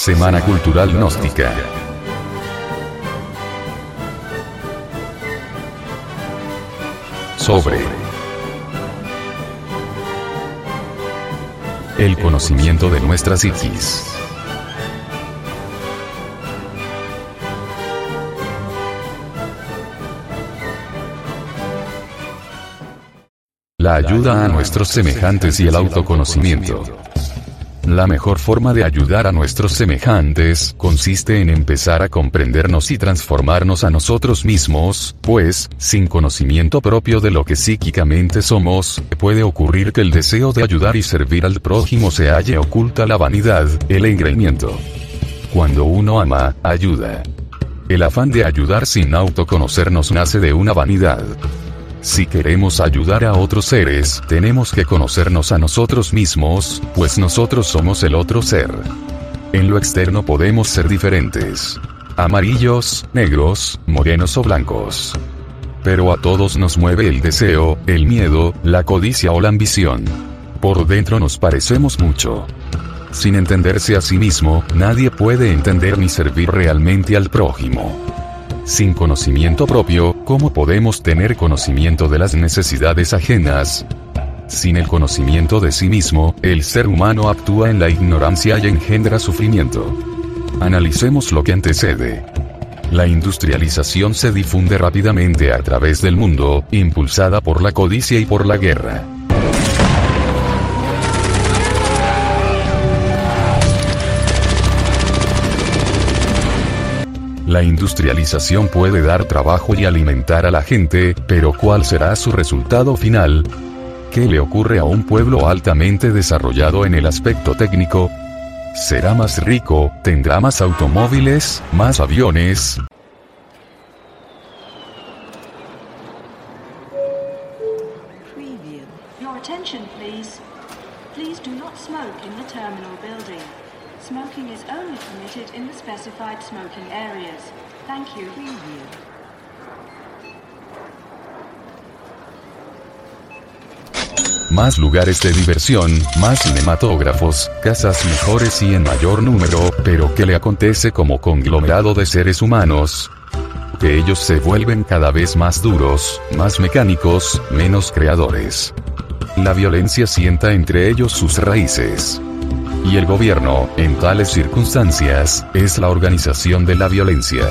Semana Cultural Gnóstica. Sobre el conocimiento de nuestra psiquis. La ayuda a nuestros semejantes y el autoconocimiento. La mejor forma de ayudar a nuestros semejantes consiste en empezar a comprendernos y transformarnos a nosotros mismos, pues, sin conocimiento propio de lo que psíquicamente somos, puede ocurrir que el deseo de ayudar y servir al prójimo se halle oculta la vanidad, el engreimiento. Cuando uno ama, ayuda. El afán de ayudar sin autoconocernos nace de una vanidad. Si queremos ayudar a otros seres, tenemos que conocernos a nosotros mismos, pues nosotros somos el otro ser. En lo externo podemos ser diferentes. Amarillos, negros, morenos o blancos. Pero a todos nos mueve el deseo, el miedo, la codicia o la ambición. Por dentro nos parecemos mucho. Sin entenderse a sí mismo, nadie puede entender ni servir realmente al prójimo. Sin conocimiento propio, ¿cómo podemos tener conocimiento de las necesidades ajenas? Sin el conocimiento de sí mismo, el ser humano actúa en la ignorancia y engendra sufrimiento. Analicemos lo que antecede. La industrialización se difunde rápidamente a través del mundo, impulsada por la codicia y por la guerra. La industrialización puede dar trabajo y alimentar a la gente, pero ¿cuál será su resultado final? ¿Qué le ocurre a un pueblo altamente desarrollado en el aspecto técnico? ¿Será más rico? ¿Tendrá más automóviles? ¿Más aviones? Terminal. Smoking is only permitted in the specified smoking areas. Thank. Más lugares de diversión, más cinematógrafos, casas mejores y en mayor número, pero ¿qué le acontece como conglomerado de seres humanos? Que ellos se vuelven cada vez más duros, más mecánicos, menos creadores. La violencia sienta entre ellos sus raíces. Y el gobierno, en tales circunstancias, es la organización de la violencia.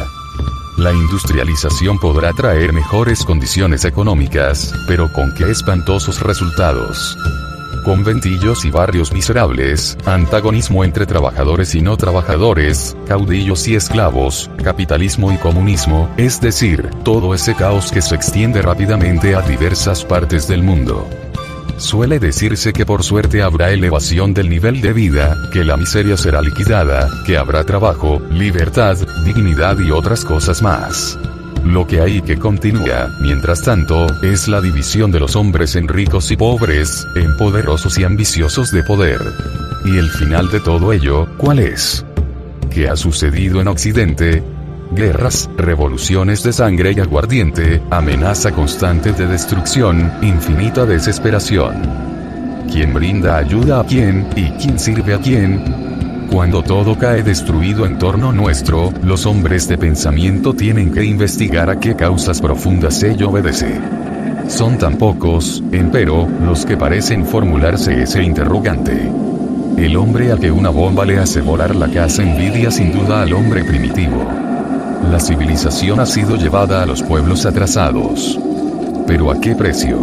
La industrialización podrá traer mejores condiciones económicas, pero con qué espantosos resultados. Conventillos y barrios miserables, antagonismo entre trabajadores y no trabajadores, caudillos y esclavos, capitalismo y comunismo, es decir, todo ese caos que se extiende rápidamente a diversas partes del mundo. Suele decirse que por suerte habrá elevación del nivel de vida, que la miseria será liquidada, que habrá trabajo, libertad, dignidad y otras cosas más. Lo que hay que continúa, mientras tanto, es la división de los hombres en ricos y pobres, en poderosos y ambiciosos de poder. Y el final de todo ello, ¿cuál es? ¿Qué ha sucedido en Occidente? Guerras, revoluciones de sangre y aguardiente, amenaza constante de destrucción, infinita desesperación. ¿Quién brinda ayuda a quién, y quién sirve a quién? Cuando todo cae destruido en torno nuestro, los hombres de pensamiento tienen que investigar a qué causas profundas ello obedece. Son tan pocos, empero, los que parecen formularse ese interrogante. El hombre al que una bomba le hace volar la casa envidia sin duda al hombre primitivo. La civilización ha sido llevada a los pueblos atrasados. ¿Pero a qué precio?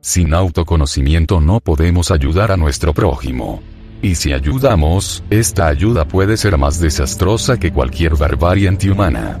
Sin autoconocimiento no podemos ayudar a nuestro prójimo. Y si ayudamos, esta ayuda puede ser más desastrosa que cualquier barbarie antihumana.